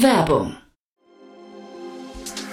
Werbung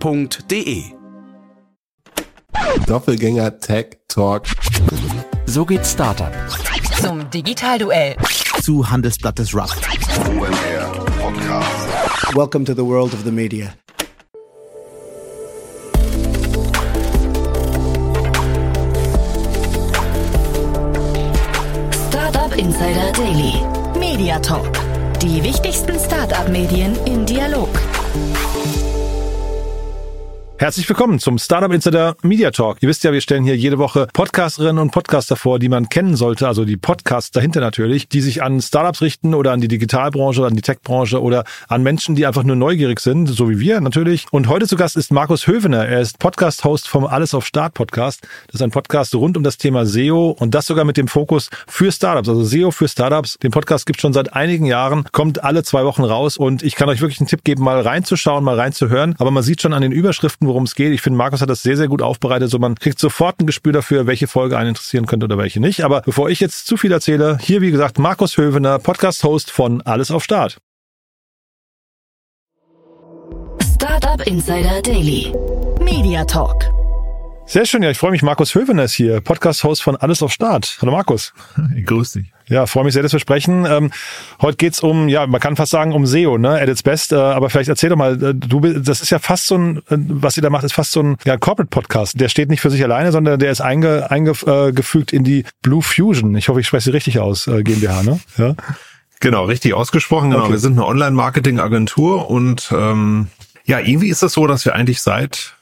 f.de. Doppelgänger Tech Talk. So geht Startup. Zum Digitalduell. Zu Handelsblatt des Rock. Welcome to the world of the media. Startup Insider Daily. Media Talk. Die wichtigsten Startup-Medien im Dialog. Herzlich willkommen zum Startup Insider Media Talk. Ihr wisst ja, wir stellen hier jede Woche Podcasterinnen und Podcaster vor, die man kennen sollte, also die Podcasts dahinter natürlich, die sich an Startups richten oder an die Digitalbranche, oder an die Techbranche oder an Menschen, die einfach nur neugierig sind, so wie wir natürlich. Und heute zu Gast ist Markus Hövener. Er ist Podcast-Host vom Alles auf Start Podcast. Das ist ein Podcast rund um das Thema SEO und das sogar mit dem Fokus für Startups, also SEO für Startups. Den Podcast gibt es schon seit einigen Jahren, kommt alle zwei Wochen raus und ich kann euch wirklich einen Tipp geben, mal reinzuschauen, mal reinzuhören. Aber man sieht schon an den Überschriften, worum es geht. Ich finde, Markus hat das sehr, sehr gut aufbereitet. So man kriegt sofort ein Gespür dafür, welche Folge einen interessieren könnte oder welche nicht. Aber bevor ich jetzt zu viel erzähle, hier wie gesagt Markus Hövener, Podcast-Host von Alles auf Start. Startup Insider Daily. Media Talk. Sehr schön, ja, ich freue mich. Markus Hövener ist hier, Podcast-Host von Alles auf Start. Hallo Markus. Grüß dich. Ja, freue mich sehr, dass wir sprechen. Ähm, heute geht's um, ja, man kann fast sagen um SEO, ne, at its best. Äh, aber vielleicht erzähl doch mal, äh, du, das ist ja fast so ein, äh, was ihr da macht, ist fast so ein ja, Corporate-Podcast. Der steht nicht für sich alleine, sondern der ist einge, eingefügt in die Blue Fusion. Ich hoffe, ich spreche sie richtig aus, äh, GmbH, ne? Ja. Genau, richtig ausgesprochen. Genau, Okay. wir sind eine Online-Marketing-Agentur und ähm, ja, irgendwie ist es so, dass wir eigentlich seit,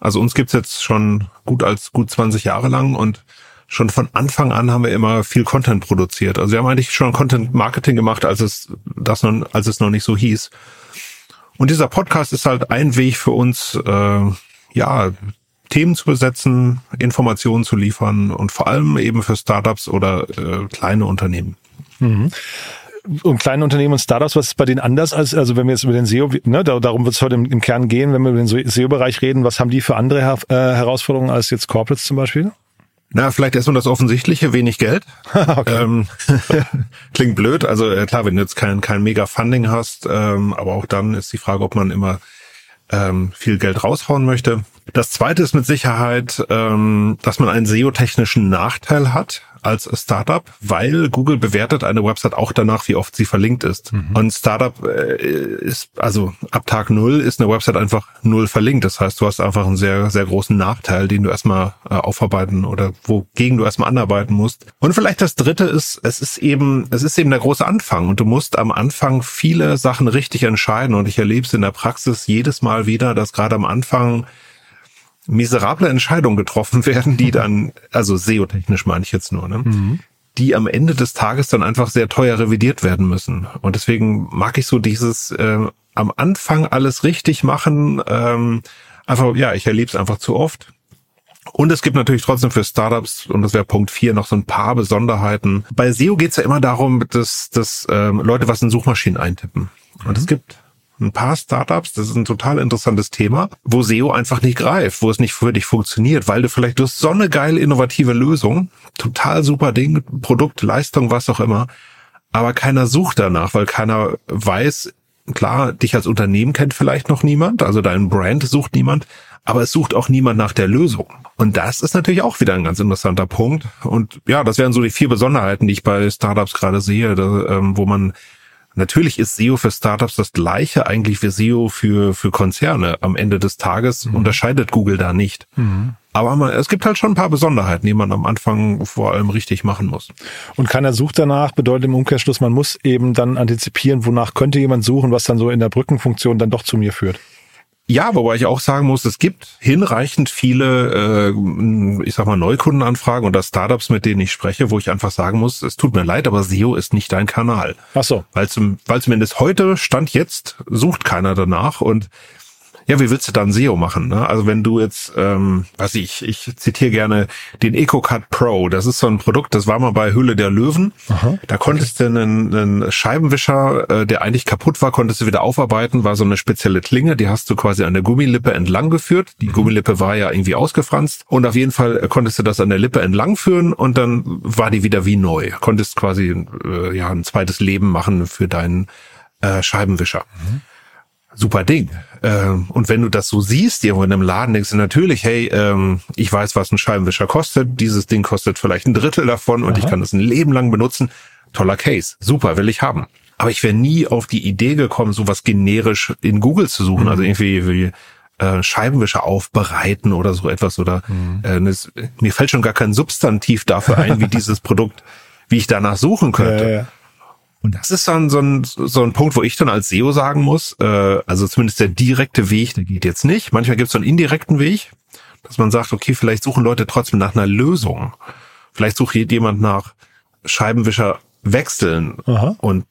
also uns gibt's jetzt schon gut als gut 20 Jahre lang und schon von Anfang an haben wir immer viel Content produziert. Also wir haben eigentlich schon Content Marketing gemacht, als es das noch, als es noch nicht so hieß. Und dieser Podcast ist halt ein Weg für uns, äh, ja, Themen zu besetzen, Informationen zu liefern und vor allem eben für Startups oder äh, kleine Unternehmen. Und kleine Unternehmen und Startups, was ist bei denen anders als, also wenn wir jetzt über den SEO, ne, da, darum wird es heute im, im Kern gehen, wenn wir über den SEO-Bereich reden, was haben die für andere Her äh, Herausforderungen als jetzt Corporates zum Beispiel? Na, vielleicht erstmal das Offensichtliche, wenig Geld. ähm, klingt blöd. Also äh, klar, wenn du jetzt kein, kein mega Funding hast, ähm, aber auch dann ist die Frage, ob man immer ähm, viel Geld raushauen möchte. Das zweite ist mit Sicherheit, ähm, dass man einen SEO-technischen Nachteil hat als Startup, weil Google bewertet eine Website auch danach, wie oft sie verlinkt ist. Und Startup äh, ist, also ab Tag null ist eine Website einfach null verlinkt. Das heißt, du hast einfach einen sehr, sehr großen Nachteil, den du erstmal äh, aufarbeiten oder wogegen du erstmal anarbeiten musst. Und vielleicht das dritte ist, es ist eben, es ist eben der große Anfang und du musst am Anfang viele Sachen richtig entscheiden. Und ich erlebe es in der Praxis jedes Mal wieder, dass gerade am Anfang miserable Entscheidungen getroffen werden, die dann, also SEO-technisch meine ich jetzt nur, ne? die am Ende des Tages dann einfach sehr teuer revidiert werden müssen. Und deswegen mag ich so dieses äh, am Anfang alles richtig machen. Ähm, einfach, ja, ich erlebe es einfach zu oft. Und es gibt natürlich trotzdem für Startups, und das wäre Punkt vier noch so ein paar Besonderheiten. Bei SEO geht's ja immer darum, dass, dass ähm, Leute was in Suchmaschinen eintippen. Und es gibt ein paar Startups, das ist ein total interessantes Thema, wo SEO einfach nicht greift, wo es nicht für dich funktioniert, weil du vielleicht, du hast so eine geile, innovative Lösung, total super Ding, Produkt, Leistung, was auch immer, aber keiner sucht danach, weil keiner weiß, klar, dich als Unternehmen kennt vielleicht noch niemand, also dein Brand sucht niemand, aber es sucht auch niemand nach der Lösung. Und das ist natürlich auch wieder ein ganz interessanter Punkt. Und ja, das wären so die vier Besonderheiten, die ich bei Startups gerade sehe, da, ähm, wo man Natürlich ist SEO für Startups das gleiche eigentlich wie SEO für, für Konzerne. Am Ende des Tages unterscheidet Google da nicht. Aber man, es gibt halt schon ein paar Besonderheiten, die man am Anfang vor allem richtig machen muss. Und keiner sucht danach, bedeutet im Umkehrschluss, man muss eben dann antizipieren, wonach könnte jemand suchen, was dann so in der Brückenfunktion dann doch zu mir führt. Ja, wobei ich auch sagen muss, es gibt hinreichend viele, äh, ich sag mal, Neukundenanfragen oder Startups, mit denen ich spreche, wo ich einfach sagen muss, es tut mir leid, aber SEO ist nicht dein Kanal. Ach so. Weil, zum, weil zumindest heute, Stand jetzt, sucht keiner danach und ja, wie willst du dann SEO machen? Ne? Also wenn du jetzt, ähm, was ich, ich zitiere gerne den EcoCut Pro. Das ist so ein Produkt, das war mal bei Hülle der Löwen. Aha, da konntest okay. du einen, einen Scheibenwischer, äh, der eigentlich kaputt war, konntest du wieder aufarbeiten. War so eine spezielle Klinge, die hast du quasi an der Gummilippe entlang geführt. Die mhm. Gummilippe war ja irgendwie ausgefranst und auf jeden Fall konntest du das an der Lippe entlang führen und dann war die wieder wie neu. Konntest quasi äh, ja ein zweites Leben machen für deinen äh, Scheibenwischer. Mhm super Ding. Ähm, und wenn du das so siehst, irgendwo in einem Laden, denkst du natürlich, hey, ähm, ich weiß, was ein Scheibenwischer kostet. Dieses Ding kostet vielleicht ein Drittel davon und Aha. ich kann das ein Leben lang benutzen. Toller Case. Super, will ich haben. Aber ich wäre nie auf die Idee gekommen, sowas generisch in Google zu suchen. Mhm. Also irgendwie wie äh, Scheibenwischer aufbereiten oder so etwas. Oder mhm. äh, das, mir fällt schon gar kein Substantiv dafür ein, wie dieses Produkt, wie ich danach suchen könnte. Ja, ja. Und das ist dann so ein, so ein Punkt, wo ich dann als SEO sagen muss, äh, also zumindest der direkte Weg, der geht jetzt nicht. Manchmal gibt es so einen indirekten Weg, dass man sagt, okay, vielleicht suchen Leute trotzdem nach einer Lösung. Vielleicht sucht jemand nach Scheibenwischer wechseln. Aha. Und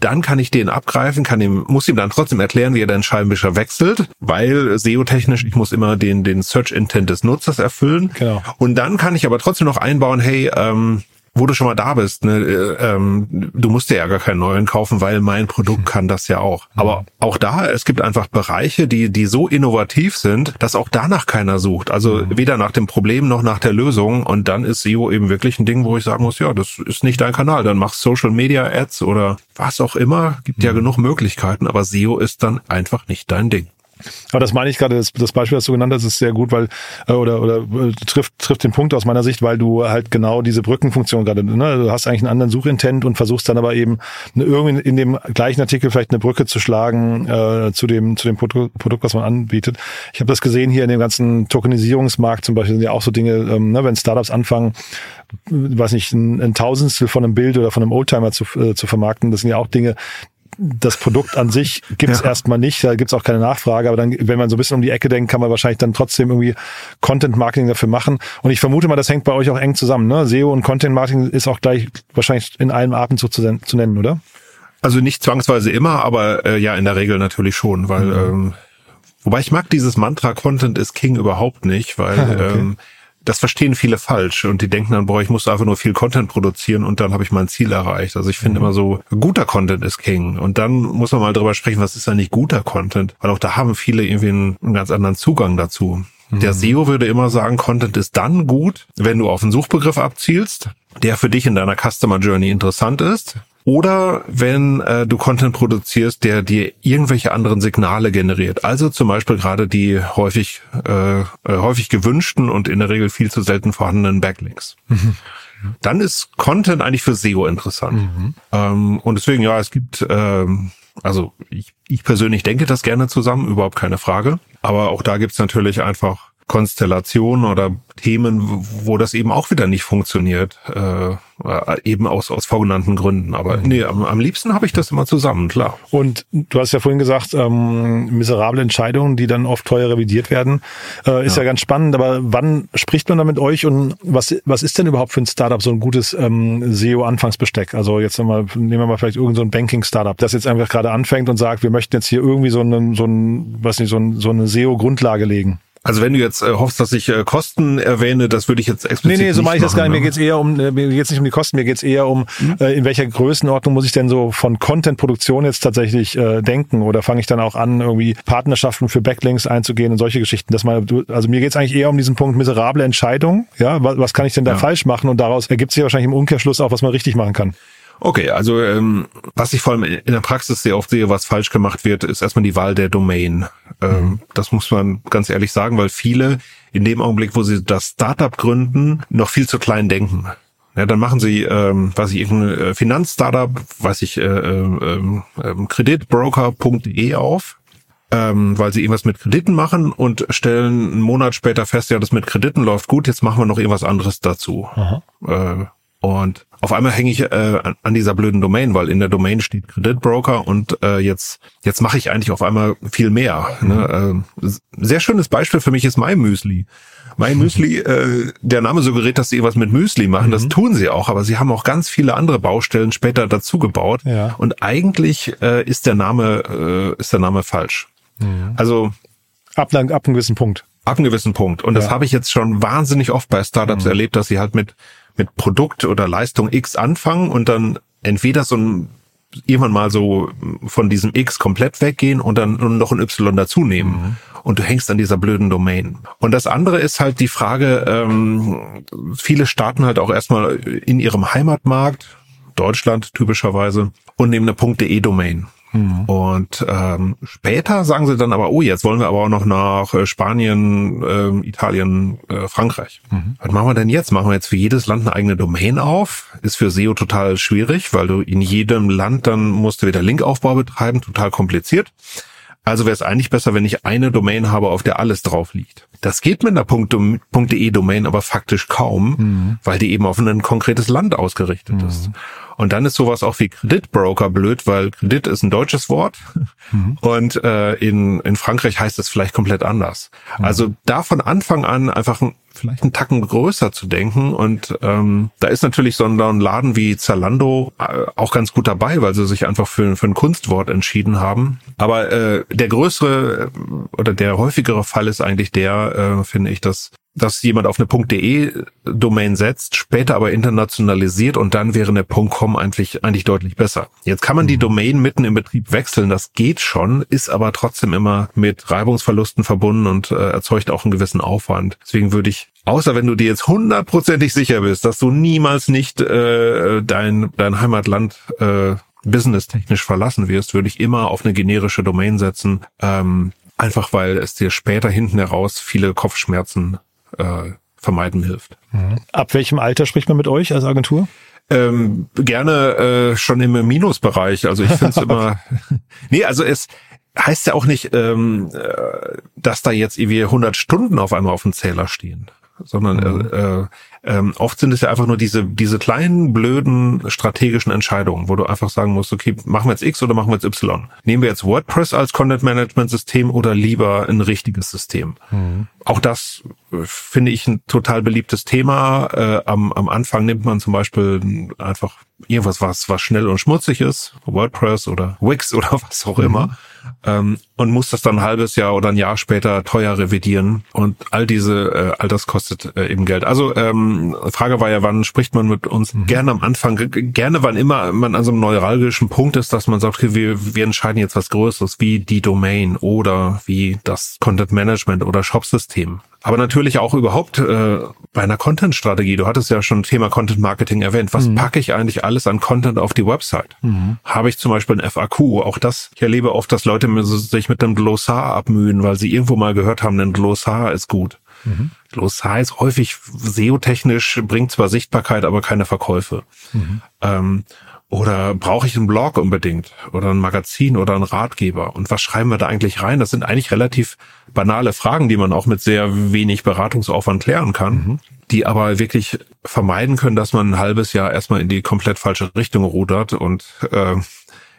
dann kann ich den abgreifen, kann ihm, muss ihm dann trotzdem erklären, wie er den Scheibenwischer wechselt, weil SEO-technisch, ich muss immer den, den Search Intent des Nutzers erfüllen. Genau. Und dann kann ich aber trotzdem noch einbauen, hey, ähm, wo du schon mal da bist, ne, äh, ähm, du musst dir ja gar keinen neuen kaufen, weil mein Produkt hm. kann das ja auch. Aber hm. auch da, es gibt einfach Bereiche, die, die so innovativ sind, dass auch danach keiner sucht. Also mhm. weder nach dem Problem noch nach der Lösung. Und dann ist SEO eben wirklich ein Ding, wo ich sagen muss, ja, das ist nicht dein Kanal. Dann mach Social Media Ads oder was auch immer. Gibt ja genug Möglichkeiten, aber SEO ist dann einfach nicht dein Ding. Aber das meine ich gerade, das, das Beispiel, das du genannt hast, ist sehr gut, weil äh, oder oder äh, trifft trifft den Punkt aus meiner Sicht, weil du halt genau diese Brückenfunktion gerade, ne, du hast eigentlich einen anderen Suchintent und versuchst dann aber eben irgendwie in dem gleichen Artikel vielleicht eine Brücke zu schlagen äh, zu dem zu dem Produkt, Produkt, was man anbietet. Ich habe das gesehen hier in dem ganzen Tokenisierungsmarkt zum Beispiel sind ja auch so Dinge, ähm, ne, wenn Startups anfangen, weiß nicht, ein, ein Tausendstel von einem Bild oder von einem Oldtimer zu, äh, zu vermarkten, das sind ja auch Dinge, das Produkt an sich gibt's ja. erstmal nicht, da gibt's auch keine Nachfrage, aber dann, wenn man so ein bisschen um die Ecke denkt, kann man wahrscheinlich dann trotzdem irgendwie Content Marketing dafür machen. Und ich vermute mal, das hängt bei euch auch eng zusammen. Ne? SEO und Content Marketing ist auch gleich wahrscheinlich in einem Atemzug zu, zu nennen, oder? Also nicht zwangsweise immer, aber äh, ja, in der Regel natürlich schon, weil mhm. ähm, wobei ich mag dieses Mantra Content is King überhaupt nicht, weil okay. ähm, das verstehen viele falsch und die denken dann, boah, ich muss einfach nur viel Content produzieren und dann habe ich mein Ziel erreicht. Also ich finde mhm. immer so, guter Content ist King. Und dann muss man mal drüber sprechen, was ist eigentlich guter Content? Weil auch da haben viele irgendwie einen, einen ganz anderen Zugang dazu. Mhm. Der SEO würde immer sagen, Content ist dann gut, wenn du auf einen Suchbegriff abzielst, der für dich in deiner Customer Journey interessant ist oder wenn äh, du Content produzierst, der dir irgendwelche anderen Signale generiert. Also zum Beispiel gerade die häufig, äh, äh, häufig gewünschten und in der Regel viel zu selten vorhandenen Backlinks. Mhm. Dann ist Content eigentlich für SEO interessant. Mhm. Ähm, und deswegen, ja, es gibt, ähm, also ich, ich persönlich denke das gerne zusammen, überhaupt keine Frage. Aber auch da gibt's natürlich einfach Konstellationen oder Themen, wo das eben auch wieder nicht funktioniert, äh, eben aus aus vorgenannten Gründen. Aber nee, am, am liebsten habe ich das immer zusammen, klar. Und du hast ja vorhin gesagt, ähm, miserable Entscheidungen, die dann oft teuer revidiert werden, äh, ist ja. ja ganz spannend. Aber wann spricht man da mit euch und was was ist denn überhaupt für ein Startup so ein gutes ähm, SEO-Anfangsbesteck? Also jetzt mal nehmen wir mal vielleicht irgendein so ein Banking-Startup, das jetzt einfach gerade anfängt und sagt, wir möchten jetzt hier irgendwie so einen so ein was nicht so, ein, so eine SEO-Grundlage legen. Also wenn du jetzt äh, hoffst, dass ich äh, Kosten erwähne, das würde ich jetzt explizit Nee, nee, so mache ich das gar nicht. Mir ne? geht's eher um, äh, mir geht's nicht um die Kosten, mir geht's eher um, mhm. äh, in welcher Größenordnung muss ich denn so von Content-Produktion jetzt tatsächlich äh, denken? Oder fange ich dann auch an, irgendwie Partnerschaften für Backlinks einzugehen und solche Geschichten? Dass man, also mir geht's eigentlich eher um diesen Punkt miserable Entscheidung. Ja, was, was kann ich denn da ja. falsch machen? Und daraus ergibt sich wahrscheinlich im Umkehrschluss auch, was man richtig machen kann. Okay, also ähm, was ich vor allem in der Praxis sehr oft sehe, was falsch gemacht wird, ist erstmal die Wahl der Domain. Ähm, mhm. Das muss man ganz ehrlich sagen, weil viele in dem Augenblick, wo sie das Startup gründen, noch viel zu klein denken. Ja, dann machen sie, ähm, weiß ich, irgendein äh, Finanzstartup, weiß ich, äh, äh, äh, kreditbroker.de auf, ähm, weil sie irgendwas mit Krediten machen und stellen einen Monat später fest, ja, das mit Krediten läuft gut, jetzt machen wir noch irgendwas anderes dazu. Äh, Und auf einmal hänge ich äh, an dieser blöden Domain, weil in der Domain steht Kreditbroker und äh, jetzt jetzt mache ich eigentlich auf einmal viel mehr. Ne? Äh, sehr schönes Beispiel für mich ist MyMüsli. MyMüsli, äh, der Name suggeriert, dass sie was mit Müsli machen. Das tun sie auch, aber sie haben auch ganz viele andere Baustellen später dazu gebaut. Ja. Und eigentlich äh, ist der Name äh, ist der Name falsch. Also Ab, ab einem gewissen Punkt. ab einem gewissen Punkt. Und das Ja. habe ich jetzt schon wahnsinnig oft bei Startups erlebt, dass sie halt mit, mit Produkt oder Leistung X anfangen und dann entweder so ein, irgendwann mal so von diesem X komplett weggehen und dann noch ein Y dazu nehmen. Und du hängst an dieser blöden Domain. Und das andere ist halt die Frage, ähm, viele starten halt auch erstmal in ihrem Heimatmarkt, Deutschland typischerweise, und nehmen eine .de-Domain. Und ähm, später sagen sie dann aber, oh, jetzt wollen wir aber auch noch nach äh, Spanien, ähm, Italien, äh, Frankreich. Was machen wir denn jetzt? Machen wir jetzt für jedes Land eine eigene Domain auf? Ist für SEO total schwierig, weil du in jedem Land dann musst du wieder Linkaufbau betreiben, total kompliziert. Also wäre es eigentlich besser, wenn ich eine Domain habe, auf der alles drauf liegt. Das geht mit einer .de Domain aber faktisch kaum, weil die eben auf ein konkretes Land ausgerichtet ist. Und dann ist sowas auch wie Kreditbroker blöd, weil Kredit ist ein deutsches Wort und äh, in, in Frankreich heißt es vielleicht komplett anders. Also da von Anfang an einfach ein, vielleicht einen Tacken größer zu denken und ähm, da ist natürlich so ein, ein Laden wie Zalando äh, auch ganz gut dabei, weil sie sich einfach für, für ein Kunstwort entschieden haben. Aber äh, der größere äh, oder der häufigere Fall ist eigentlich der, äh, finde ich, dass dass jemand auf eine .de-Domain setzt, später aber internationalisiert und dann wäre eine .com eigentlich, eigentlich deutlich besser. Jetzt kann man die Domain mitten im Betrieb wechseln, das geht schon, ist aber trotzdem immer mit Reibungsverlusten verbunden und äh, erzeugt auch einen gewissen Aufwand. Deswegen würde ich, außer wenn du dir jetzt hundertprozentig sicher bist, dass du niemals nicht äh, dein, dein Heimatland äh, businesstechnisch verlassen wirst, würde ich immer auf eine generische Domain setzen, ähm, einfach weil es dir später hinten heraus viele Kopfschmerzen äh, vermeiden hilft. Ab welchem Alter spricht man mit euch als Agentur? Ähm, gerne äh, schon im Minusbereich. Also ich finde es immer. nee, also es heißt ja auch nicht, ähm, äh, dass da jetzt irgendwie 100 Stunden auf einmal auf dem Zähler stehen, sondern äh, äh, ähm, oft sind es ja einfach nur diese diese kleinen blöden strategischen Entscheidungen, wo du einfach sagen musst, okay, machen wir jetzt X oder machen wir jetzt Y? Nehmen wir jetzt WordPress als Content Management System oder lieber ein richtiges System? Auch das äh, finde ich ein total beliebtes Thema. Äh, am, am Anfang nimmt man zum Beispiel einfach irgendwas, was, was schnell und schmutzig ist, WordPress oder Wix oder was auch immer, ähm, und muss das dann ein halbes Jahr oder ein Jahr später teuer revidieren. Und all diese, äh, all das kostet äh, eben Geld. Also ähm, Frage war ja, wann spricht man mit uns? Gerne am Anfang, gerne wann immer man an so einem neuralgischen Punkt ist, dass man sagt, okay, wir, wir entscheiden jetzt was Größeres wie die Domain oder wie das Content Management oder Shopsystem. Aber natürlich auch überhaupt äh, bei einer Content-Strategie. Du hattest ja schon Thema Content Marketing erwähnt. Was packe ich eigentlich alles an Content auf die Website? Habe ich zum Beispiel ein FAQ? Auch das, ich erlebe oft, dass Leute sich mit einem Glossar abmühen, weil sie irgendwo mal gehört haben, ein Glossar ist gut. Glossar ist häufig SEO-technisch, bringt zwar Sichtbarkeit, aber keine Verkäufe. Ähm, oder brauche ich einen Blog unbedingt oder ein Magazin oder einen Ratgeber? Und was schreiben wir da eigentlich rein? Das sind eigentlich relativ banale Fragen, die man auch mit sehr wenig Beratungsaufwand klären kann, die aber wirklich vermeiden können, dass man ein halbes Jahr erstmal in die komplett falsche Richtung rudert und äh,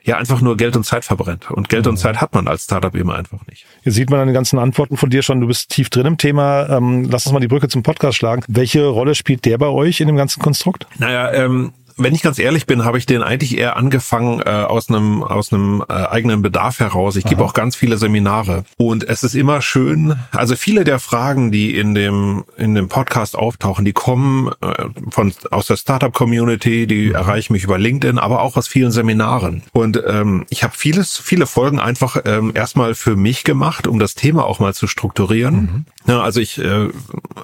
ja einfach nur Geld und Zeit verbrennt. Und Geld und Zeit hat man als Startup eben einfach nicht. Jetzt sieht man an den ganzen Antworten von dir schon, du bist tief drin im Thema. Ähm, lass uns mal die Brücke zum Podcast schlagen. Welche Rolle spielt der bei euch in dem ganzen Konstrukt? Naja, ähm, wenn ich ganz ehrlich bin, habe ich den eigentlich eher angefangen äh, aus einem aus einem äh, eigenen Bedarf heraus. Ich gebe auch ganz viele Seminare und es ist immer schön. Also viele der Fragen, die in dem in dem Podcast auftauchen, die kommen äh, von aus der Startup Community, die erreichen mich über LinkedIn, aber auch aus vielen Seminaren. Und ähm, ich habe vieles viele Folgen einfach ähm, erstmal für mich gemacht, um das Thema auch mal zu strukturieren. Ja, also ich, äh,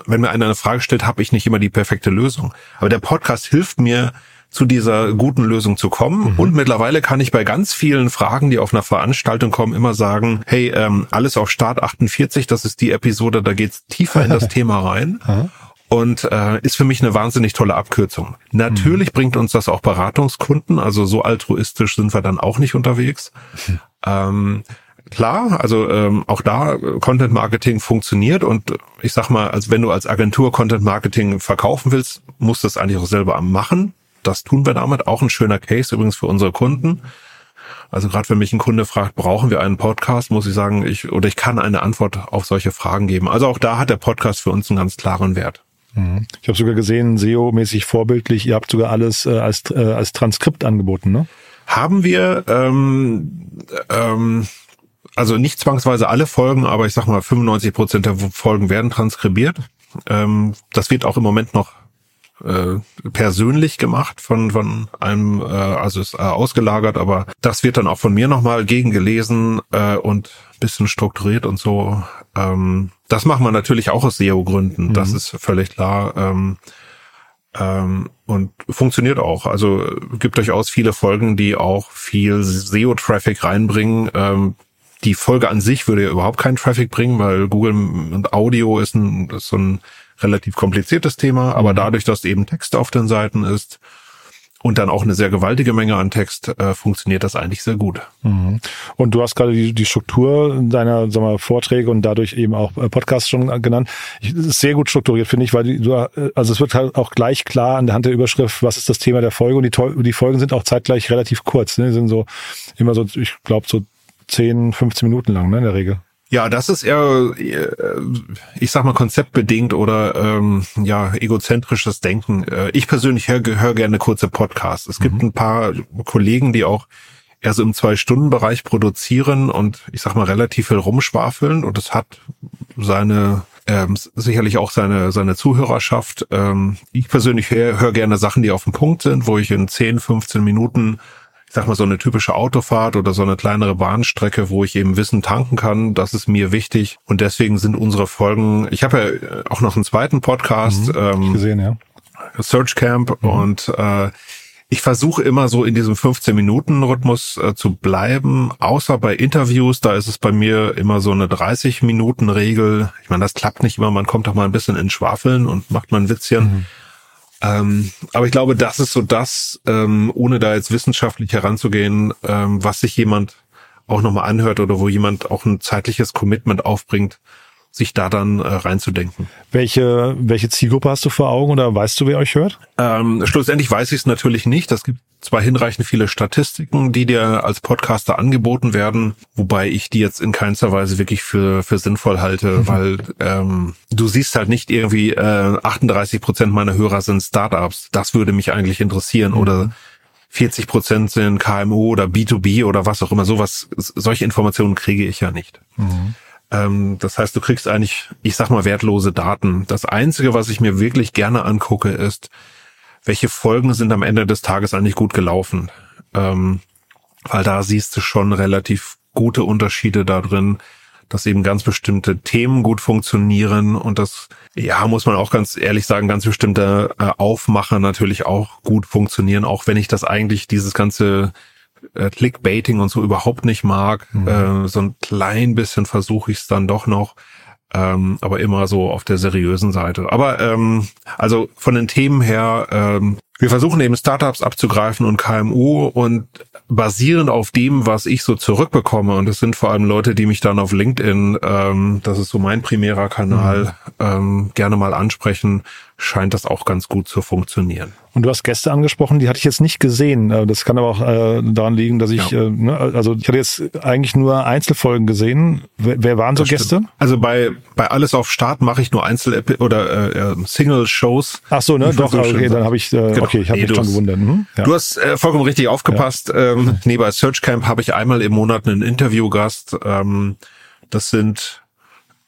wenn mir einer eine Frage stellt, habe ich nicht immer die perfekte Lösung. Aber der Podcast hilft mir, zu dieser guten Lösung zu kommen. Und mittlerweile kann ich bei ganz vielen Fragen, die auf einer Veranstaltung kommen, immer sagen, hey, ähm, alles auf Start 48, das ist die Episode, da geht's tiefer in das Thema rein. Und äh, ist für mich eine wahnsinnig tolle Abkürzung. Natürlich bringt uns das auch Beratungskunden, also so altruistisch sind wir dann auch nicht unterwegs. Ähm, klar, also ähm, auch da äh, Content Marketing funktioniert und ich sag mal, als wenn du als Agentur Content Marketing verkaufen willst, musst du das eigentlich auch selber machen. Das tun wir damit. Auch ein schöner Case übrigens für unsere Kunden. Also gerade wenn mich ein Kunde fragt, brauchen wir einen Podcast, muss ich sagen, ich oder ich kann eine Antwort auf solche Fragen geben. Also auch da hat der Podcast für uns einen ganz klaren Wert. Mhm. Ich habe sogar gesehen, SEO-mäßig vorbildlich, ihr habt sogar alles äh, als, äh, als Transkript angeboten, ne? Haben wir, ähm, ähm, also nicht zwangsweise alle Folgen, aber ich sag mal 95 Prozent der Folgen werden transkribiert. Ähm, das wird auch im Moment noch äh, persönlich gemacht von von einem, äh, also ist äh, ausgelagert, aber das wird dann auch von mir nochmal gegengelesen äh, und bisschen strukturiert und so. Ähm, das machen wir natürlich auch aus SEO-Gründen, mhm. das ist völlig klar. Ähm, ähm, und funktioniert auch. Also gibt durchaus viele Folgen, die auch viel SEO-Traffic reinbringen. Ähm, die Folge an sich würde ja überhaupt keinen Traffic bringen, weil Google und Audio ist, ein, ist so ein relativ kompliziertes Thema, aber mhm. dadurch, dass eben Text auf den Seiten ist und dann auch eine sehr gewaltige Menge an Text, äh, funktioniert das eigentlich sehr gut. Mhm. Und du hast gerade die, die Struktur deiner sag mal, Vorträge und dadurch eben auch äh, Podcasts schon genannt. Ich, das ist sehr gut strukturiert, finde ich, weil die, du, äh, also es wird halt auch gleich klar an der Hand der Überschrift, was ist das Thema der Folge und die, die Folgen sind auch zeitgleich relativ kurz. Ne? Die sind so immer so, ich glaube, so 10, 15 Minuten lang, ne, in der Regel. Ja, das ist eher, äh, ich sag mal, konzeptbedingt oder ähm, ja, egozentrisches Denken. Äh, ich persönlich höre hör gerne kurze Podcasts. Es gibt mhm. ein paar Kollegen, die auch eher so im Zwei-Stunden-Bereich produzieren und ich sag mal relativ viel rumschwafeln und es hat seine ähm, sicherlich auch seine seine Zuhörerschaft. Ähm, ich persönlich höre hör gerne Sachen, die auf dem Punkt sind, wo ich in 10, 15 Minuten ich sag mal, so eine typische Autofahrt oder so eine kleinere Bahnstrecke, wo ich eben Wissen tanken kann, das ist mir wichtig. Und deswegen sind unsere Folgen, ich habe ja auch noch einen zweiten Podcast, mhm, ähm, gesehen, ja. Search Camp mhm. und äh, ich versuche immer so in diesem 15-Minuten-Rhythmus äh, zu bleiben, außer bei Interviews, da ist es bei mir immer so eine 30-Minuten-Regel. Ich meine, das klappt nicht immer, man kommt doch mal ein bisschen in Schwafeln und macht mal ein Witzchen. Mhm. Ähm, aber ich glaube, das ist so das, ähm, ohne da jetzt wissenschaftlich heranzugehen, ähm, was sich jemand auch nochmal anhört oder wo jemand auch ein zeitliches Commitment aufbringt, sich da dann äh, reinzudenken. Welche, welche Zielgruppe hast du vor Augen oder weißt du, wer euch hört? Ähm, schlussendlich weiß ich es natürlich nicht. Es gibt zwar hinreichend viele Statistiken, die dir als Podcaster angeboten werden, wobei ich die jetzt in keinster Weise wirklich für, für sinnvoll halte, mhm. weil ähm, du siehst halt nicht irgendwie äh, 38 Prozent meiner Hörer sind Startups. Das würde mich eigentlich interessieren mhm. oder 40 Prozent sind KMU oder B2B oder was auch immer. Sowas, solche Informationen kriege ich ja nicht. Mhm. Ähm, das heißt, du kriegst eigentlich, ich sag mal, wertlose Daten. Das Einzige, was ich mir wirklich gerne angucke, ist, welche Folgen sind am Ende des Tages eigentlich gut gelaufen. Ähm, weil da siehst du schon relativ gute Unterschiede da drin, dass eben ganz bestimmte Themen gut funktionieren und das, ja, muss man auch ganz ehrlich sagen, ganz bestimmte äh, Aufmacher natürlich auch gut funktionieren, auch wenn ich das eigentlich, dieses ganze äh, Clickbaiting und so überhaupt nicht mag. Mhm. Äh, so ein klein bisschen versuche ich es dann doch noch. Ähm, aber immer so auf der seriösen Seite. Aber ähm, also von den Themen her, ähm, wir versuchen eben Startups abzugreifen und KMU und basierend auf dem, was ich so zurückbekomme, und das sind vor allem Leute, die mich dann auf LinkedIn, ähm, das ist so mein primärer Kanal, mhm. ähm, gerne mal ansprechen, scheint das auch ganz gut zu funktionieren. Und du hast Gäste angesprochen, die hatte ich jetzt nicht gesehen. Äh, das kann aber auch äh, daran liegen, dass ich, ja. äh, ne, also ich hatte jetzt eigentlich nur Einzelfolgen gesehen. Wer, wer waren so das Gäste? Stimmt. Also bei bei alles auf Start mache ich nur Einzel oder äh, äh, Single Shows. Ach so, ne? Doch, okay, dann habe ich äh, genau. okay, ich habe nee, mich schon gewundert. Mhm. Ja. Du hast äh, vollkommen richtig aufgepasst. Ja. Ähm, nee, bei Search Camp habe ich einmal im Monat einen Interviewgast. Ähm, das sind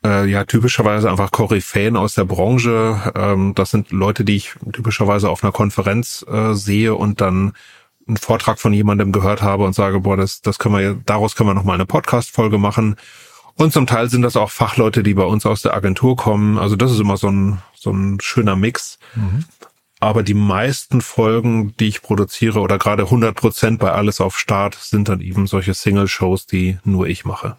äh, ja typischerweise einfach Koryphäen aus der Branche. Ähm, das sind Leute, die ich typischerweise auf einer Konferenz äh, sehe und dann einen Vortrag von jemandem gehört habe und sage, boah, das, das können wir, daraus können wir noch mal eine Podcast-Folge machen. Und zum Teil sind das auch Fachleute, die bei uns aus der Agentur kommen. Also das ist immer so ein, so ein schöner Mix. Mhm. Aber die meisten Folgen, die ich produziere oder gerade 100 Prozent bei Alles auf Start, sind dann eben solche Single-Shows, die nur ich mache.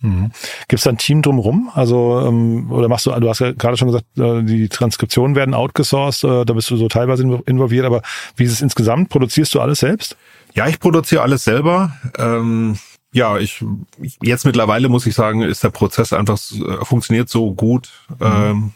Mhm. Gibt es da ein Team drumherum? Also, ähm, oder machst du, du hast ja gerade schon gesagt, äh, die Transkriptionen werden outgesourced, äh, da bist du so teilweise involviert, aber wie ist es insgesamt? Produzierst du alles selbst? Ja, ich produziere alles selber. Ähm, ja, ich jetzt mittlerweile muss ich sagen, ist der Prozess einfach äh, funktioniert so gut. Mhm. Ähm,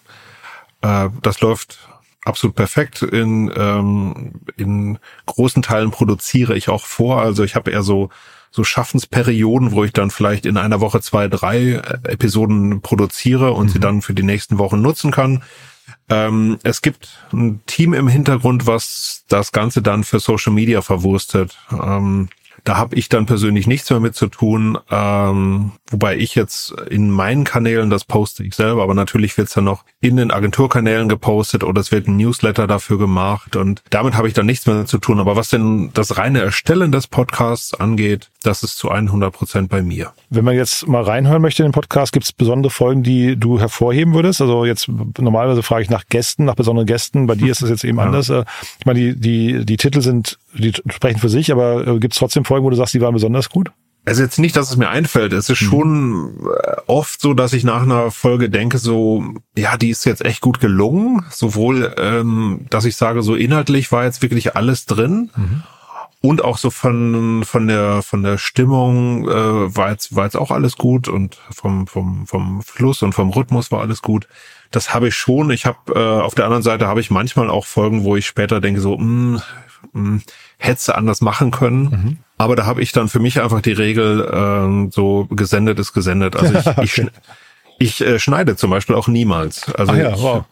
äh, das läuft absolut perfekt. In ähm, in großen Teilen produziere ich auch vor. Also ich habe eher so so Schaffensperioden, wo ich dann vielleicht in einer Woche zwei, drei äh, Episoden produziere und mhm. sie dann für die nächsten Wochen nutzen kann. Ähm, es gibt ein Team im Hintergrund, was das Ganze dann für Social Media verwurstet. Ähm, da habe ich dann persönlich nichts mehr mit zu tun, ähm, wobei ich jetzt in meinen Kanälen, das poste ich selber, aber natürlich wird's dann noch in den Agenturkanälen gepostet oder es wird ein Newsletter dafür gemacht und damit habe ich dann nichts mehr zu tun. Aber was denn das reine Erstellen des Podcasts angeht, das ist zu 100 Prozent bei mir. Wenn man jetzt mal reinhören möchte in den Podcast, gibt es besondere Folgen, die du hervorheben würdest? Also jetzt normalerweise frage ich nach Gästen, nach besonderen Gästen. Bei dir ist das jetzt eben ja. anders. Äh, ich meine, die, die, die Titel sind, die sprechen für sich, aber äh, gibt es trotzdem Folgen, wo du sagst, die waren besonders gut? Also jetzt nicht, dass es mir einfällt. Es ist mhm. schon äh, oft so, dass ich nach einer Folge denke, so, ja, die ist jetzt echt gut gelungen. Sowohl, ähm, dass ich sage, so inhaltlich war jetzt wirklich alles drin. Mhm und auch so von von der von der Stimmung äh, war jetzt war jetzt auch alles gut und vom vom vom Fluss und vom Rhythmus war alles gut. Das habe ich schon. Ich habe äh, auf der anderen Seite habe ich manchmal auch Folgen, wo ich später denke so, mh, hm, mh, hm, hätte anders machen können. Mhm. Aber da habe ich dann für mich einfach die Regel äh, so gesendet ist gesendet. Also ich, okay. ich, ich äh, schneide zum Beispiel auch niemals. Also ja, ich, wow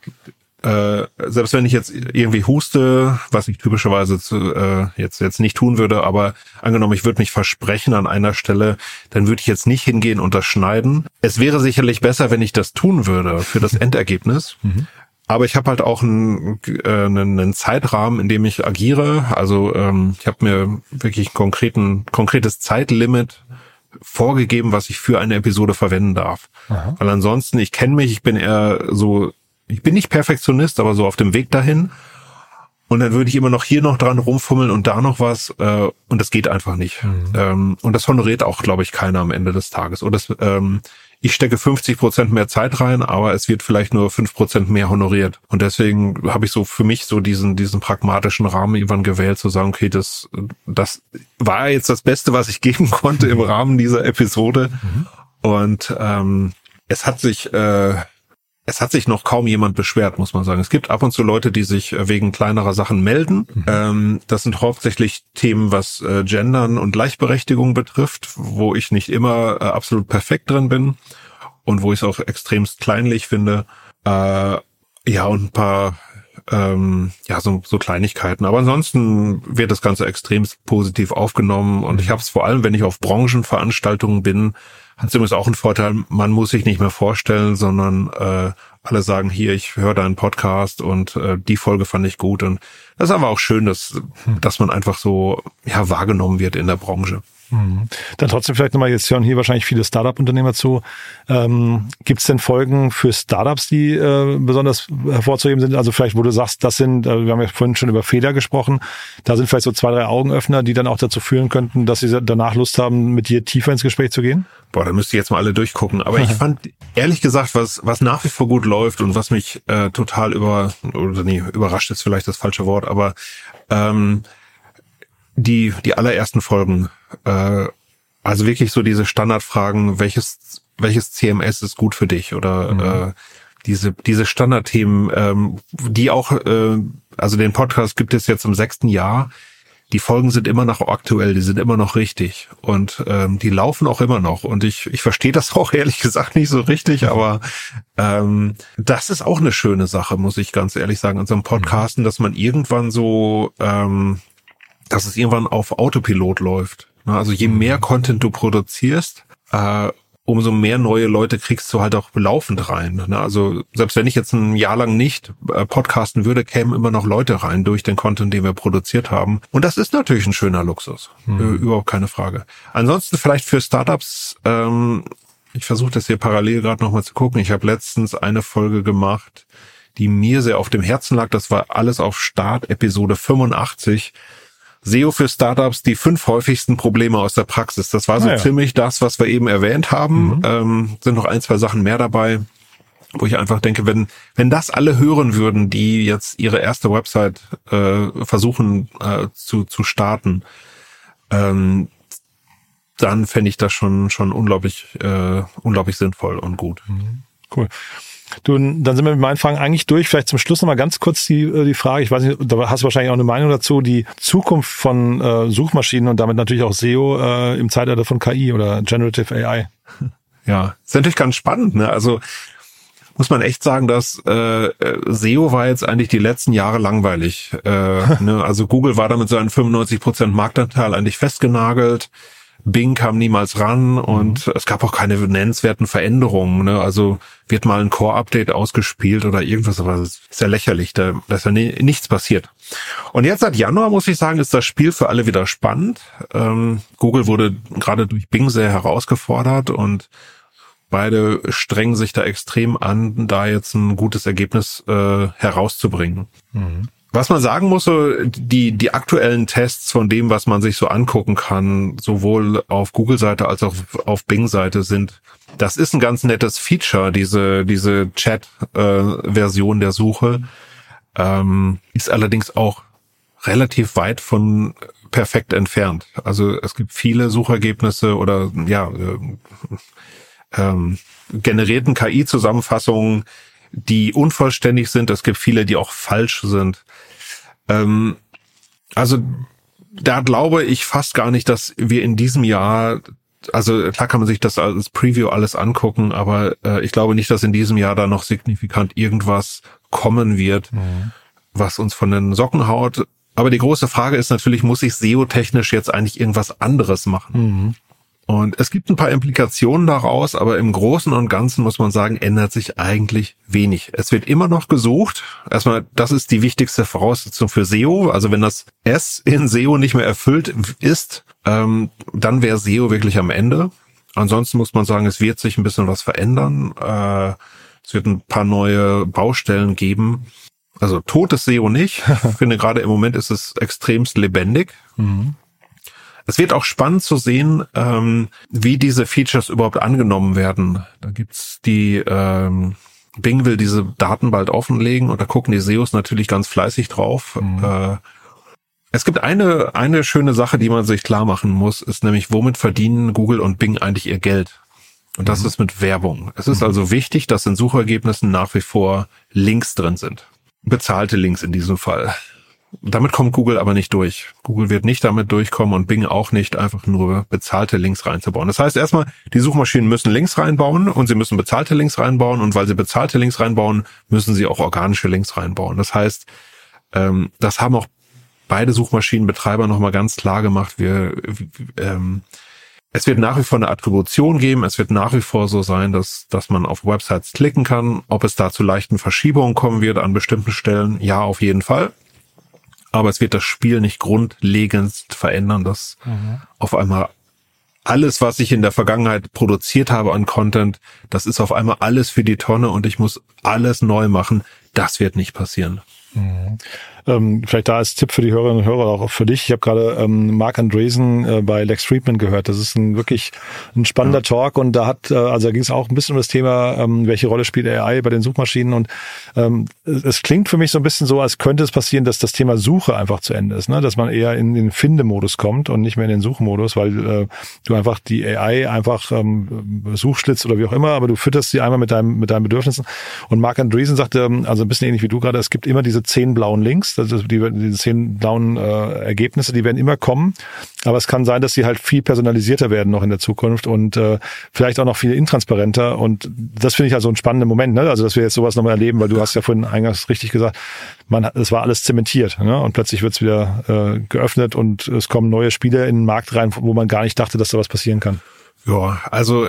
äh, selbst wenn ich jetzt irgendwie huste, was ich typischerweise zu, äh, jetzt jetzt nicht tun würde, aber angenommen, ich würde mich versprechen an einer Stelle, dann würde ich jetzt nicht hingehen und das schneiden. Es wäre sicherlich besser, wenn ich das tun würde für das Endergebnis. Mhm. Aber ich habe halt auch einen, äh, einen, Zeitrahmen, in dem ich agiere. Also ähm, ich habe mir wirklich ein konkreten, konkretes Zeitlimit vorgegeben, was ich für eine Episode verwenden darf. Aha. Weil ansonsten, ich kenne mich, ich bin eher so ich bin nicht Perfektionist, aber so auf dem Weg dahin. Und dann würde ich immer noch hier noch dran rumfummeln und da noch was. Äh, und das geht einfach nicht. Mhm. Ähm, und das honoriert auch, glaube ich, keiner am Ende des Tages. Oder das, ähm, ich stecke 50 Prozent mehr Zeit rein, aber es wird vielleicht nur 5 Prozent mehr honoriert. Und deswegen habe ich so für mich so diesen, diesen pragmatischen Rahmen irgendwann gewählt, zu sagen, okay, das, das war jetzt das Beste, was ich geben konnte im Rahmen dieser Episode. Mhm. Und ähm, es hat sich äh, es hat sich noch kaum jemand beschwert, muss man sagen. Es gibt ab und zu Leute, die sich äh, wegen kleinerer Sachen melden. Mhm. Ähm, das sind hauptsächlich Themen, was äh, Gendern und Gleichberechtigung betrifft, wo ich nicht immer äh, absolut perfekt drin bin und wo ich es auch extremst kleinlich finde. Äh, ja, und ein paar ähm, ja, so, so Kleinigkeiten. Aber ansonsten wird das Ganze extremst positiv aufgenommen und ich habe es vor allem, wenn ich auf Branchenveranstaltungen bin, hat übrigens auch einen Vorteil, man muss sich nicht mehr vorstellen, sondern äh, alle sagen hier, ich höre deinen Podcast und äh, die Folge fand ich gut. Und das ist aber auch schön, dass, dass man einfach so ja, wahrgenommen wird in der Branche. Mhm. Dann trotzdem vielleicht nochmal, jetzt hören hier wahrscheinlich viele Startup-Unternehmer zu. Ähm, Gibt es denn Folgen für Startups, die äh, besonders hervorzuheben sind? Also vielleicht, wo du sagst, das sind, äh, wir haben ja vorhin schon über Fehler gesprochen, da sind vielleicht so zwei, drei Augenöffner, die dann auch dazu führen könnten, dass sie danach Lust haben, mit dir tiefer ins Gespräch zu gehen? Boah, da müsste ich jetzt mal alle durchgucken. Aber ich fand, ehrlich gesagt, was, was nach wie vor gut läuft und was mich äh, total über, oder nee, überrascht ist vielleicht das falsche Wort, aber ähm, die, die allerersten Folgen, äh, also wirklich so diese Standardfragen, welches, welches CMS ist gut für dich oder mhm. äh, diese, diese Standardthemen, ähm, die auch, äh, also den Podcast gibt es jetzt im sechsten Jahr. Die Folgen sind immer noch aktuell, die sind immer noch richtig und ähm, die laufen auch immer noch. Und ich, ich verstehe das auch ehrlich gesagt nicht so richtig, aber ähm, das ist auch eine schöne Sache, muss ich ganz ehrlich sagen, an so einem Podcasten, dass man irgendwann so ähm, dass es irgendwann auf Autopilot läuft. Also je mehr Content du produzierst, äh, umso mehr neue Leute kriegst du halt auch laufend rein. Also selbst wenn ich jetzt ein Jahr lang nicht äh, podcasten würde, kämen immer noch Leute rein durch den Content, den wir produziert haben. Und das ist natürlich ein schöner Luxus. Mhm. Überhaupt keine Frage. Ansonsten vielleicht für Startups, ähm, ich versuche das hier parallel gerade nochmal zu gucken. Ich habe letztens eine Folge gemacht, die mir sehr auf dem Herzen lag. Das war alles auf Start, Episode 85 SEO für Startups die fünf häufigsten Probleme aus der Praxis. Das war so ja. ziemlich das, was wir eben erwähnt haben. Mhm. Ähm, sind noch ein, zwei Sachen mehr dabei, wo ich einfach denke, wenn, wenn das alle hören würden, die jetzt ihre erste Website äh, versuchen äh, zu, zu starten, ähm, dann fände ich das schon schon unglaublich äh, unglaublich sinnvoll und gut. Cool. Du, dann sind wir mit meinen Fragen eigentlich durch. Vielleicht zum Schluss noch mal ganz kurz die, äh, die Frage. Ich weiß nicht, da hast du wahrscheinlich auch eine Meinung dazu. Die Zukunft von äh, Suchmaschinen und damit natürlich auch SEO äh, im Zeitalter von KI oder Generative AI. Ja, ist natürlich ganz spannend. Ne? Also muss man echt sagen, dass äh, äh SEO war jetzt eigentlich die letzten Jahre langweilig. Äh, ne? Also Google war damit so ein 95% Marktanteil eigentlich festgenagelt. Bing kam niemals ran und mhm. es gab auch keine nennenswerten Veränderungen. Ne? Also wird mal ein Core-Update ausgespielt oder irgendwas, aber das ist ja lächerlich, da, da ist ja nie, nichts passiert. Und jetzt seit Januar, muss ich sagen, ist das Spiel für alle wieder spannend. Ähm, Google wurde gerade durch Bing sehr herausgefordert und beide strengen sich da extrem an, da jetzt ein gutes Ergebnis äh, herauszubringen. Mhm. Was man sagen muss, so die, die aktuellen Tests von dem, was man sich so angucken kann, sowohl auf Google-Seite als auch auf Bing-Seite sind, das ist ein ganz nettes Feature, diese, diese Chat-Version äh, der Suche, ähm, ist allerdings auch relativ weit von perfekt entfernt. Also es gibt viele Suchergebnisse oder ja, äh, ähm, generierten KI-Zusammenfassungen, die unvollständig sind. Es gibt viele, die auch falsch sind. Ähm, also da glaube ich fast gar nicht, dass wir in diesem Jahr, also klar kann man sich das als Preview alles angucken, aber äh, ich glaube nicht, dass in diesem Jahr da noch signifikant irgendwas kommen wird, mhm. was uns von den Socken haut. Aber die große Frage ist natürlich, muss ich SEO-technisch jetzt eigentlich irgendwas anderes machen? Mhm. Und es gibt ein paar Implikationen daraus, aber im Großen und Ganzen muss man sagen, ändert sich eigentlich wenig. Es wird immer noch gesucht. Erstmal, das ist die wichtigste Voraussetzung für SEO. Also wenn das S in SEO nicht mehr erfüllt ist, ähm, dann wäre SEO wirklich am Ende. Ansonsten muss man sagen, es wird sich ein bisschen was verändern. Äh, es wird ein paar neue Baustellen geben. Also totes SEO nicht. Ich finde gerade im Moment ist es extremst lebendig. Mhm. Es wird auch spannend zu sehen, ähm, wie diese Features überhaupt angenommen werden. Da gibt's die ähm, Bing will diese Daten bald offenlegen und da gucken die SEOs natürlich ganz fleißig drauf. Mhm. Äh, es gibt eine, eine schöne Sache, die man sich klar machen muss, ist nämlich, womit verdienen Google und Bing eigentlich ihr Geld? Und das mhm. ist mit Werbung. Es ist mhm. also wichtig, dass in Suchergebnissen nach wie vor Links drin sind. Bezahlte Links in diesem Fall. Damit kommt Google aber nicht durch. Google wird nicht damit durchkommen und Bing auch nicht, einfach nur bezahlte Links reinzubauen. Das heißt erstmal, die Suchmaschinen müssen Links reinbauen und sie müssen bezahlte Links reinbauen und weil sie bezahlte Links reinbauen, müssen sie auch organische Links reinbauen. Das heißt, ähm, das haben auch beide Suchmaschinenbetreiber nochmal ganz klar gemacht. Wir, ähm, es wird nach wie vor eine Attribution geben. Es wird nach wie vor so sein, dass, dass man auf Websites klicken kann. Ob es da zu leichten Verschiebungen kommen wird an bestimmten Stellen, ja, auf jeden Fall aber es wird das Spiel nicht grundlegend verändern, dass mhm. auf einmal alles, was ich in der Vergangenheit produziert habe an Content, das ist auf einmal alles für die Tonne und ich muss alles neu machen. Das wird nicht passieren. Mhm. Ähm, vielleicht da als Tipp für die Hörerinnen und Hörer auch für dich. Ich habe gerade ähm, Mark Andresen äh, bei Lex Friedman gehört. Das ist ein wirklich ein spannender ja. Talk und da hat, äh, also da ging es auch ein bisschen um das Thema, ähm, welche Rolle spielt AI bei den Suchmaschinen und ähm, es klingt für mich so ein bisschen so, als könnte es passieren, dass das Thema Suche einfach zu Ende ist, ne? dass man eher in den Findemodus kommt und nicht mehr in den Suchmodus, weil äh, du einfach die AI einfach ähm, Suchschlitz oder wie auch immer, aber du fütterst sie einmal mit deinem mit deinen Bedürfnissen. Und Mark Andreessen sagte, ähm, also ein bisschen ähnlich wie du gerade, es gibt immer diese zehn blauen Links, die, die zehn blauen äh, Ergebnisse, die werden immer kommen. Aber es kann sein, dass sie halt viel personalisierter werden noch in der Zukunft und äh, vielleicht auch noch viel intransparenter. Und das finde ich also ein spannender Moment, ne? Also dass wir jetzt sowas nochmal erleben, weil du hast ja vorhin eingangs richtig gesagt, man, es war alles zementiert, ne? Und plötzlich wird es wieder äh, geöffnet und es kommen neue Spiele in den Markt rein, wo man gar nicht dachte, dass da was passieren kann. Ja, also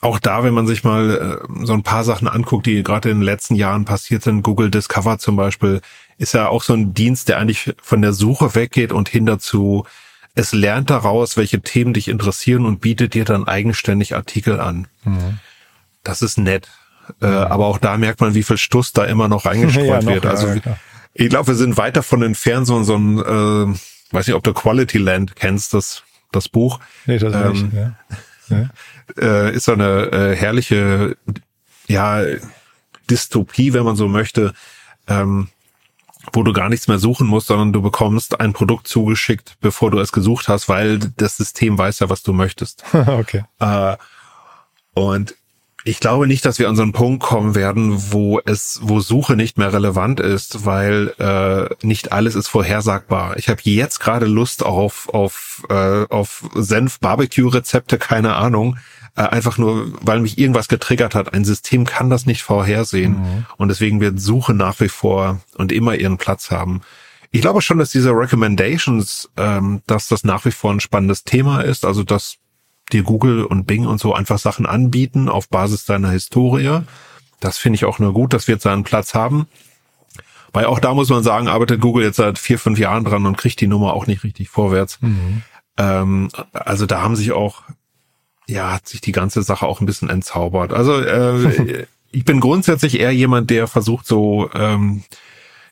auch da, wenn man sich mal äh, so ein paar Sachen anguckt, die gerade in den letzten Jahren passiert sind, Google Discover zum Beispiel, ist ja auch so ein Dienst, der eigentlich von der Suche weggeht und hin dazu, es lernt daraus, welche Themen dich interessieren und bietet dir dann eigenständig Artikel an. Mhm. Das ist nett. Äh, mhm. Aber auch da merkt man, wie viel Stuss da immer noch reingestreut ja, noch, wird. Also ja, ich glaube, wir sind weit davon entfernt, so, so ein, äh, weiß nicht, ob du Quality Land kennst, das, das Buch. Nee, das ähm, nicht. Ja. Ja. Äh, ist so eine äh, herrliche, ja, Dystopie, wenn man so möchte. Ähm, wo du gar nichts mehr suchen musst, sondern du bekommst ein Produkt zugeschickt, bevor du es gesucht hast, weil das System weiß ja, was du möchtest. okay. Äh, und ich glaube nicht, dass wir an so einen Punkt kommen werden, wo es, wo Suche nicht mehr relevant ist, weil äh, nicht alles ist vorhersagbar. Ich habe jetzt gerade Lust auf auf äh, auf Senf Barbecue Rezepte, keine Ahnung, äh, einfach nur, weil mich irgendwas getriggert hat. Ein System kann das nicht vorhersehen mhm. und deswegen wird Suche nach wie vor und immer ihren Platz haben. Ich glaube schon, dass diese Recommendations, ähm, dass das nach wie vor ein spannendes Thema ist. Also dass dir Google und Bing und so einfach Sachen anbieten auf Basis deiner Historie. Das finde ich auch nur gut, dass wir jetzt seinen Platz haben. Weil auch da muss man sagen, arbeitet Google jetzt seit vier, fünf Jahren dran und kriegt die Nummer auch nicht richtig vorwärts. Mhm. Ähm, also da haben sich auch, ja, hat sich die ganze Sache auch ein bisschen entzaubert. Also äh, ich bin grundsätzlich eher jemand, der versucht so, ähm,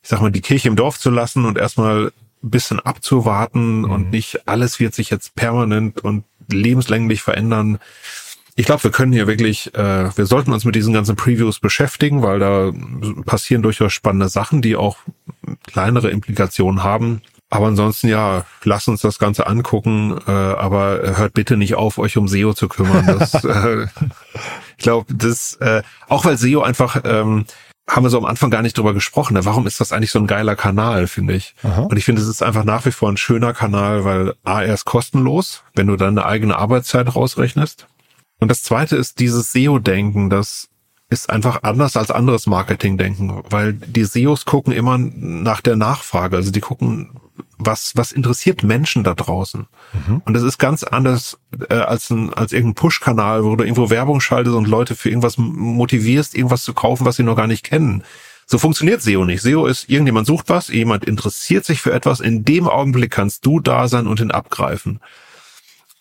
ich sag mal, die Kirche im Dorf zu lassen und erstmal ein bisschen abzuwarten mhm. und nicht alles wird sich jetzt permanent und lebenslänglich verändern. Ich glaube, wir können hier wirklich, äh, wir sollten uns mit diesen ganzen Previews beschäftigen, weil da passieren durchaus spannende Sachen, die auch kleinere Implikationen haben. Aber ansonsten ja, lasst uns das Ganze angucken, äh, aber hört bitte nicht auf, euch um SEO zu kümmern. Das, äh, ich glaube, das äh, auch weil SEO einfach ähm, haben wir so am Anfang gar nicht drüber gesprochen. Ne? Warum ist das eigentlich so ein geiler Kanal, finde ich? Aha. Und ich finde, es ist einfach nach wie vor ein schöner Kanal, weil A, er ist kostenlos, wenn du deine eigene Arbeitszeit rausrechnest. Und das zweite ist dieses SEO-Denken, das ist einfach anders als anderes Marketing-Denken, weil die SEOs gucken immer nach der Nachfrage. Also die gucken, was, was interessiert Menschen da draußen? Mhm. Und das ist ganz anders äh, als, ein, als irgendein Push-Kanal, wo du irgendwo Werbung schaltest und Leute für irgendwas motivierst, irgendwas zu kaufen, was sie noch gar nicht kennen. So funktioniert SEO nicht. SEO ist, irgendjemand sucht was, jemand interessiert sich für etwas, in dem Augenblick kannst du da sein und ihn abgreifen.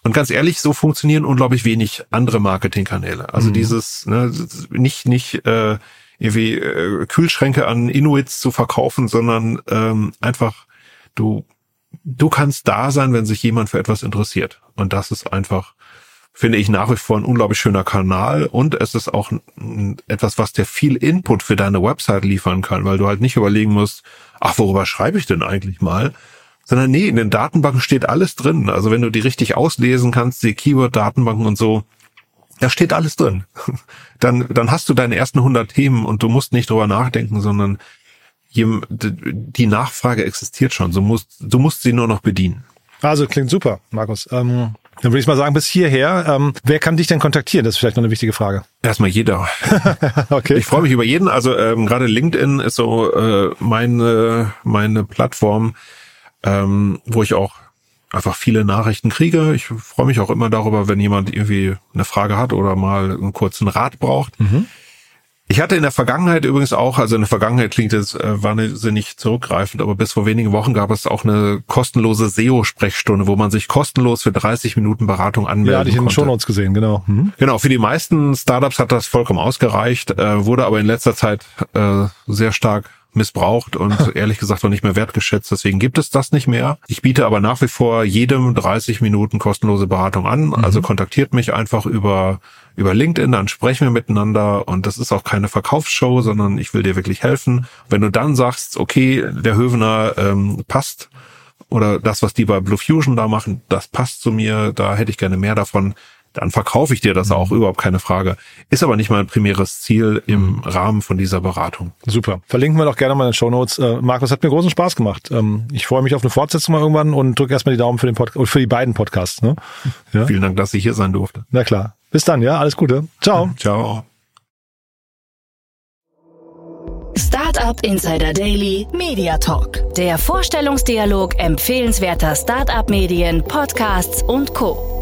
Und ganz ehrlich, so funktionieren unglaublich wenig andere Marketingkanäle. Also mhm. dieses, ne, nicht, nicht äh, irgendwie äh, Kühlschränke an Inuits zu verkaufen, sondern ähm, einfach du, du kannst da sein, wenn sich jemand für etwas interessiert. Und das ist einfach, finde ich nach wie vor ein unglaublich schöner Kanal und es ist auch etwas, was dir viel Input für deine Website liefern kann, weil du halt nicht überlegen musst, ach, worüber schreibe ich denn eigentlich mal? Sondern nee, in den Datenbanken steht alles drin. Also wenn du die richtig auslesen kannst, die Keyword-Datenbanken und so, da steht alles drin. Dann, dann hast du deine ersten 100 Themen und du musst nicht drüber nachdenken, sondern die Nachfrage existiert schon. Du musst, du musst sie nur noch bedienen. Also klingt super, Markus. Ähm, dann würde ich mal sagen, bis hierher. Ähm, wer kann dich denn kontaktieren? Das ist vielleicht noch eine wichtige Frage. Erstmal jeder. okay. Ich freue mich über jeden. Also ähm, gerade LinkedIn ist so äh, meine meine Plattform, ähm, wo ich auch einfach viele Nachrichten kriege. Ich freue mich auch immer darüber, wenn jemand irgendwie eine Frage hat oder mal einen kurzen Rat braucht. Mhm. Ich hatte in der Vergangenheit übrigens auch, also in der Vergangenheit klingt es äh, wahnsinnig zurückgreifend, aber bis vor wenigen Wochen gab es auch eine kostenlose SEO-Sprechstunde, wo man sich kostenlos für 30 Minuten Beratung anmelden Ja, hatte ich in den Shownotes gesehen, genau. Mhm. Genau, für die meisten Startups hat das vollkommen ausgereicht, äh, wurde aber in letzter Zeit äh, sehr stark missbraucht und ehrlich gesagt auch nicht mehr wertgeschätzt. Deswegen gibt es das nicht mehr. Ich biete aber nach wie vor jedem 30 Minuten kostenlose Beratung an. Mhm. Also kontaktiert mich einfach über, über LinkedIn, dann sprechen wir miteinander und das ist auch keine Verkaufsshow, sondern ich will dir wirklich helfen. Wenn du dann sagst, okay, der Hövener ähm, passt oder das, was die bei Blue Fusion da machen, das passt zu mir, da hätte ich gerne mehr davon, dann verkaufe ich dir das auch, mhm. überhaupt keine Frage. Ist aber nicht mein primäres Ziel im. Rahmen von dieser Beratung. Super. Verlinken wir doch gerne mal in den Show Notes. Äh, Markus, hat mir großen Spaß gemacht. Ähm, ich freue mich auf eine Fortsetzung mal irgendwann und drücke erstmal die Daumen für den Pod für die beiden Podcasts. Ne? Ja? Vielen Dank, dass ich hier sein durfte. Na klar. Bis dann, ja. Alles Gute. Ciao. Ciao. Startup Insider Daily Media Talk. Der Vorstellungsdialog empfehlenswerter Startup-Medien, Podcasts und Co.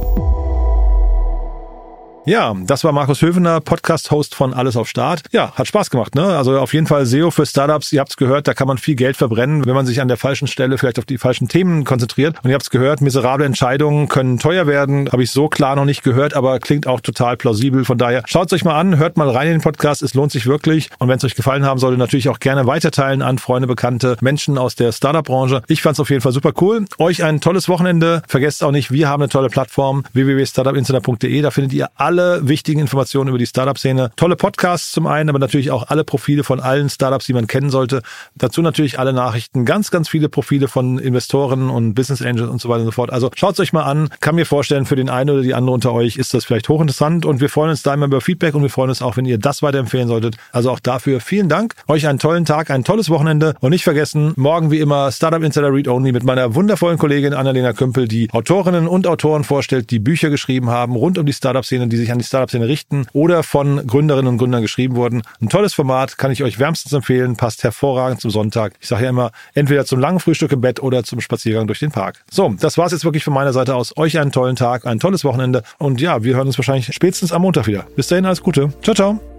Ja, das war Markus Hövener, Podcast-Host von Alles auf Start. Ja, hat Spaß gemacht, ne? Also auf jeden Fall SEO für Startups. Ihr habt's gehört, da kann man viel Geld verbrennen, wenn man sich an der falschen Stelle vielleicht auf die falschen Themen konzentriert. Und ihr habt's gehört, miserable Entscheidungen können teuer werden. Habe ich so klar noch nicht gehört, aber klingt auch total plausibel. Von daher schaut's euch mal an, hört mal rein in den Podcast. Es lohnt sich wirklich. Und wenn es euch gefallen haben sollte, natürlich auch gerne weiterteilen an Freunde, Bekannte, Menschen aus der Startup-Branche. Ich fand's auf jeden Fall super cool. Euch ein tolles Wochenende. Vergesst auch nicht, wir haben eine tolle Plattform www.startupinsider.de. Da findet ihr alle alle wichtigen Informationen über die Startup-Szene. Tolle Podcasts zum einen, aber natürlich auch alle Profile von allen Startups, die man kennen sollte. Dazu natürlich alle Nachrichten, ganz, ganz viele Profile von Investoren und Business Angels und so weiter und so fort. Also schaut es euch mal an. Kann mir vorstellen, für den einen oder die andere unter euch ist das vielleicht hochinteressant und wir freuen uns da immer über Feedback und wir freuen uns auch, wenn ihr das weiterempfehlen solltet. Also auch dafür vielen Dank. Euch einen tollen Tag, ein tolles Wochenende und nicht vergessen, morgen wie immer Startup Insider Read Only mit meiner wundervollen Kollegin Annalena Kümpel, die Autorinnen und Autoren vorstellt, die Bücher geschrieben haben rund um die Startup-Szene, die sich an die Startup-Szene richten oder von Gründerinnen und Gründern geschrieben wurden. Ein tolles Format, kann ich euch wärmstens empfehlen, passt hervorragend zum Sonntag. Ich sage ja immer, entweder zum langen Frühstück im Bett oder zum Spaziergang durch den Park. So, das war's jetzt wirklich von meiner Seite aus. Euch einen tollen Tag, ein tolles Wochenende und ja, wir hören uns wahrscheinlich spätestens am Montag wieder. Bis dahin, alles Gute. Ciao, ciao.